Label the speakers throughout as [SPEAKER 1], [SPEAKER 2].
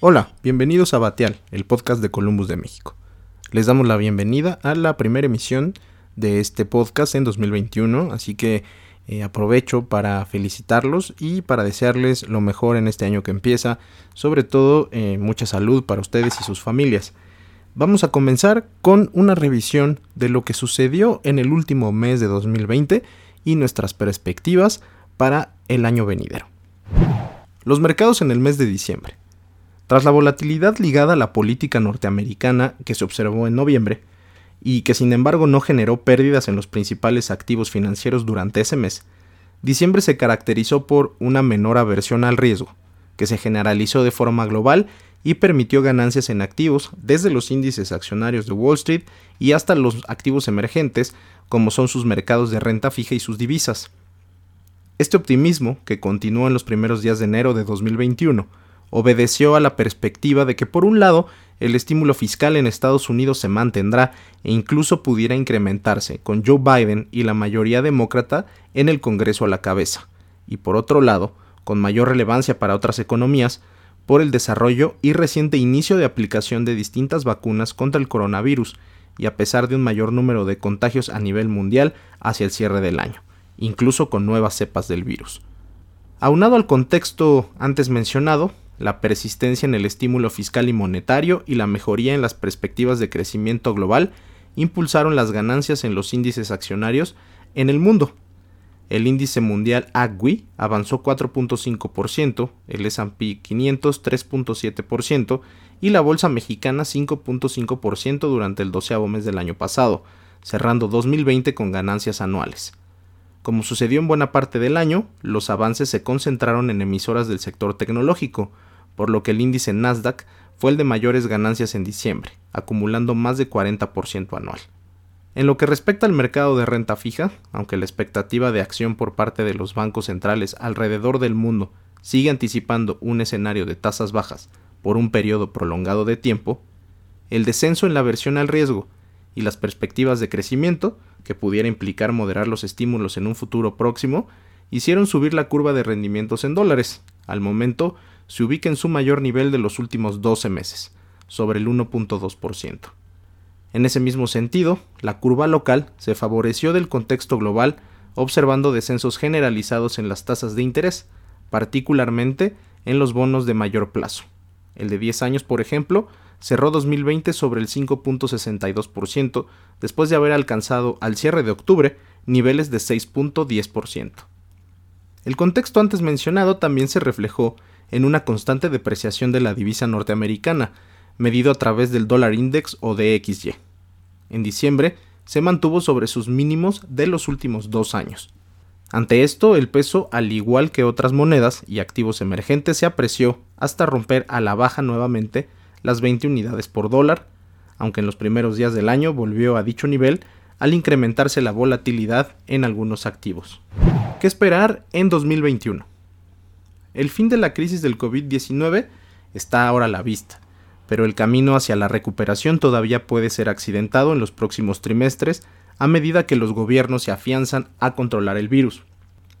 [SPEAKER 1] Hola, bienvenidos a Bateal, el podcast de Columbus de México. Les damos la bienvenida a la primera emisión de este podcast en 2021, así que eh, aprovecho para felicitarlos y para desearles lo mejor en este año que empieza, sobre todo eh, mucha salud para ustedes y sus familias. Vamos a comenzar con una revisión de lo que sucedió en el último mes de 2020 y nuestras perspectivas para el año venidero. Los mercados en el mes de diciembre. Tras la volatilidad ligada a la política norteamericana que se observó en noviembre, y que sin embargo no generó pérdidas en los principales activos financieros durante ese mes, diciembre se caracterizó por una menor aversión al riesgo, que se generalizó de forma global y permitió ganancias en activos desde los índices accionarios de Wall Street y hasta los activos emergentes como son sus mercados de renta fija y sus divisas. Este optimismo, que continuó en los primeros días de enero de 2021, obedeció a la perspectiva de que por un lado el estímulo fiscal en Estados Unidos se mantendrá e incluso pudiera incrementarse con Joe Biden y la mayoría demócrata en el Congreso a la cabeza, y por otro lado, con mayor relevancia para otras economías, por el desarrollo y reciente inicio de aplicación de distintas vacunas contra el coronavirus, y a pesar de un mayor número de contagios a nivel mundial hacia el cierre del año, incluso con nuevas cepas del virus. Aunado al contexto antes mencionado, la persistencia en el estímulo fiscal y monetario y la mejoría en las perspectivas de crecimiento global impulsaron las ganancias en los índices accionarios en el mundo. El índice mundial AGWI avanzó 4.5%, el S&P 500 3.7% y la bolsa mexicana 5.5% durante el doceavo mes del año pasado, cerrando 2020 con ganancias anuales. Como sucedió en buena parte del año, los avances se concentraron en emisoras del sector tecnológico, por lo que el índice Nasdaq fue el de mayores ganancias en diciembre, acumulando más de 40% anual. En lo que respecta al mercado de renta fija, aunque la expectativa de acción por parte de los bancos centrales alrededor del mundo sigue anticipando un escenario de tasas bajas por un periodo prolongado de tiempo, el descenso en la aversión al riesgo y las perspectivas de crecimiento, que pudiera implicar moderar los estímulos en un futuro próximo, hicieron subir la curva de rendimientos en dólares. Al momento se ubica en su mayor nivel de los últimos 12 meses, sobre el 1.2%. En ese mismo sentido, la curva local se favoreció del contexto global, observando descensos generalizados en las tasas de interés, particularmente en los bonos de mayor plazo. El de 10 años, por ejemplo, cerró 2020 sobre el 5.62%, después de haber alcanzado al cierre de octubre niveles de 6.10%. El contexto antes mencionado también se reflejó en una constante depreciación de la divisa norteamericana, medido a través del dólar index o DXY. En diciembre se mantuvo sobre sus mínimos de los últimos dos años. Ante esto, el peso, al igual que otras monedas y activos emergentes, se apreció hasta romper a la baja nuevamente las 20 unidades por dólar, aunque en los primeros días del año volvió a dicho nivel al incrementarse la volatilidad en algunos activos. ¿Qué esperar en 2021? El fin de la crisis del COVID-19 está ahora a la vista, pero el camino hacia la recuperación todavía puede ser accidentado en los próximos trimestres a medida que los gobiernos se afianzan a controlar el virus,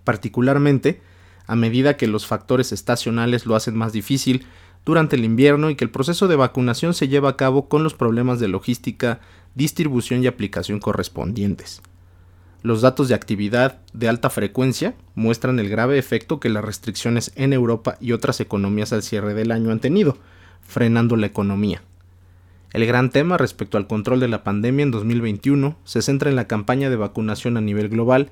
[SPEAKER 1] particularmente a medida que los factores estacionales lo hacen más difícil durante el invierno y que el proceso de vacunación se lleva a cabo con los problemas de logística, distribución y aplicación correspondientes. Los datos de actividad de alta frecuencia muestran el grave efecto que las restricciones en Europa y otras economías al cierre del año han tenido, frenando la economía. El gran tema respecto al control de la pandemia en 2021 se centra en la campaña de vacunación a nivel global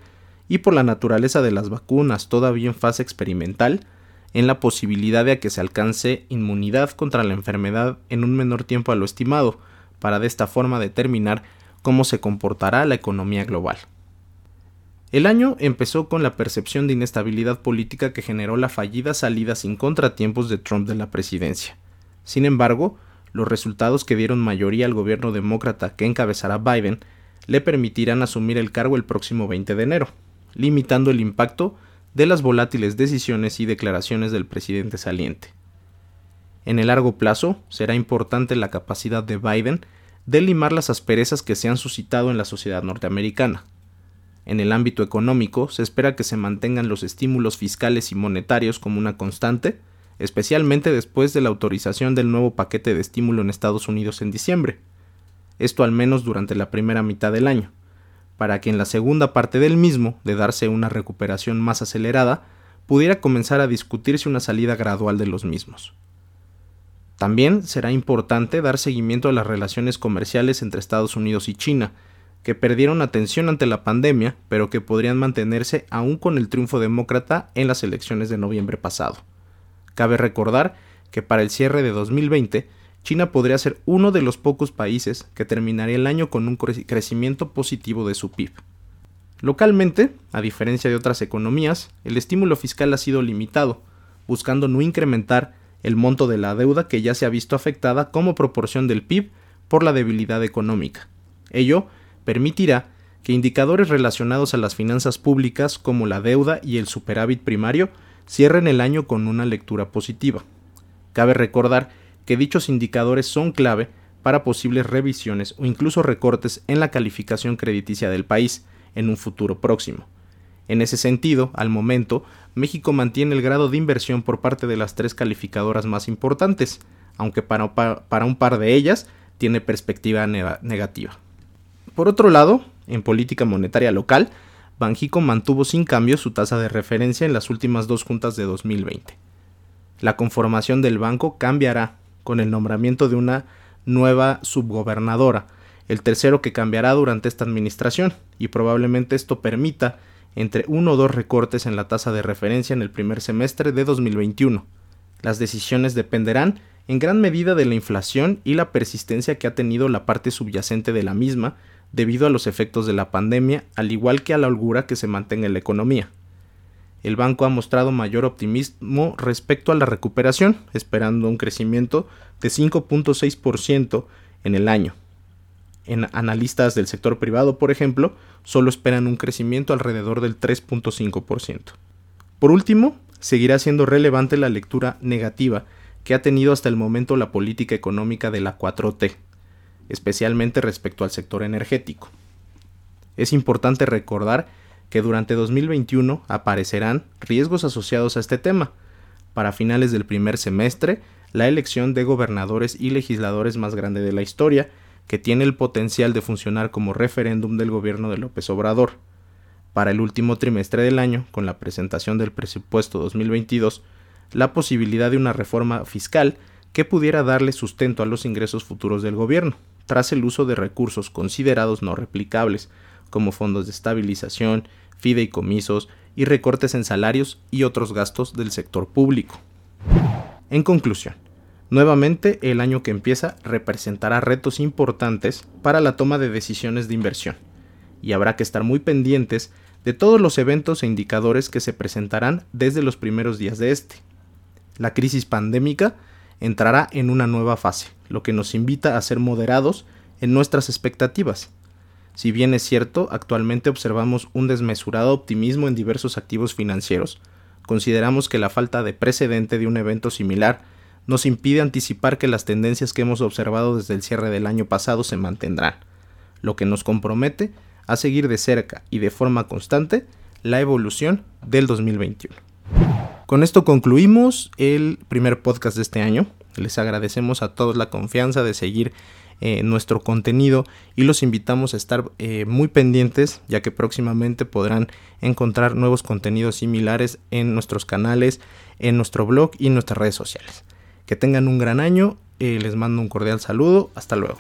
[SPEAKER 1] y por la naturaleza de las vacunas todavía en fase experimental, en la posibilidad de que se alcance inmunidad contra la enfermedad en un menor tiempo a lo estimado, para de esta forma determinar cómo se comportará la economía global. El año empezó con la percepción de inestabilidad política que generó la fallida salida sin contratiempos de Trump de la presidencia. Sin embargo, los resultados que dieron mayoría al gobierno demócrata que encabezará Biden le permitirán asumir el cargo el próximo 20 de enero, limitando el impacto de las volátiles decisiones y declaraciones del presidente saliente. En el largo plazo, será importante la capacidad de Biden de limar las asperezas que se han suscitado en la sociedad norteamericana, en el ámbito económico, se espera que se mantengan los estímulos fiscales y monetarios como una constante, especialmente después de la autorización del nuevo paquete de estímulo en Estados Unidos en diciembre. Esto al menos durante la primera mitad del año, para que en la segunda parte del mismo, de darse una recuperación más acelerada, pudiera comenzar a discutirse una salida gradual de los mismos. También será importante dar seguimiento a las relaciones comerciales entre Estados Unidos y China, que perdieron atención ante la pandemia, pero que podrían mantenerse aún con el triunfo demócrata en las elecciones de noviembre pasado. Cabe recordar que para el cierre de 2020, China podría ser uno de los pocos países que terminaría el año con un crecimiento positivo de su PIB. Localmente, a diferencia de otras economías, el estímulo fiscal ha sido limitado, buscando no incrementar el monto de la deuda que ya se ha visto afectada como proporción del PIB por la debilidad económica. Ello permitirá que indicadores relacionados a las finanzas públicas como la deuda y el superávit primario cierren el año con una lectura positiva. Cabe recordar que dichos indicadores son clave para posibles revisiones o incluso recortes en la calificación crediticia del país en un futuro próximo. En ese sentido, al momento, México mantiene el grado de inversión por parte de las tres calificadoras más importantes, aunque para, un par de ellas tiene perspectiva negativa. Por otro lado, en política monetaria local, Banjico mantuvo sin cambio su tasa de referencia en las últimas dos juntas de 2020. La conformación del banco cambiará con el nombramiento de una nueva subgobernadora, el tercero que cambiará durante esta administración, y probablemente esto permita entre uno o dos recortes en la tasa de referencia en el primer semestre de 2021. Las decisiones dependerán en gran medida de la inflación y la persistencia que ha tenido la parte subyacente de la misma, debido a los efectos de la pandemia, al igual que a la holgura que se mantenga en la economía. El banco ha mostrado mayor optimismo respecto a la recuperación, esperando un crecimiento de 5.6% en el año. En analistas del sector privado, por ejemplo, solo esperan un crecimiento alrededor del 3.5%. Por último, seguirá siendo relevante la lectura negativa que ha tenido hasta el momento la política económica de la 4T, especialmente respecto al sector energético. Es importante recordar que durante 2021 aparecerán riesgos asociados a este tema. Para finales del primer semestre, la elección de gobernadores y legisladores más grande de la historia, que tiene el potencial de funcionar como referéndum del gobierno de López Obrador. Para el último trimestre del año, con la presentación del presupuesto 2022, la posibilidad de una reforma fiscal que pudiera darle sustento a los ingresos futuros del gobierno, tras el uso de recursos considerados no replicables, como fondos de estabilización, fideicomisos y recortes en salarios y otros gastos del sector público. En conclusión, nuevamente el año que empieza representará retos importantes para la toma de decisiones de inversión, y habrá que estar muy pendientes de todos los eventos e indicadores que se presentarán desde los primeros días de este. La crisis pandémica entrará en una nueva fase, lo que nos invita a ser moderados en nuestras expectativas. Si bien es cierto, actualmente observamos un desmesurado optimismo en diversos activos financieros, consideramos que la falta de precedente de un evento similar nos impide anticipar que las tendencias que hemos observado desde el cierre del año pasado se mantendrán, lo que nos compromete a seguir de cerca y de forma constante la evolución del 2021. Con esto concluimos el primer podcast de este año. Les agradecemos a todos la confianza de seguir eh, nuestro contenido y los invitamos a estar eh, muy pendientes ya que próximamente podrán encontrar nuevos contenidos similares en nuestros canales, en nuestro blog y en nuestras redes sociales. Que tengan un gran año, eh, les mando un cordial saludo, hasta luego.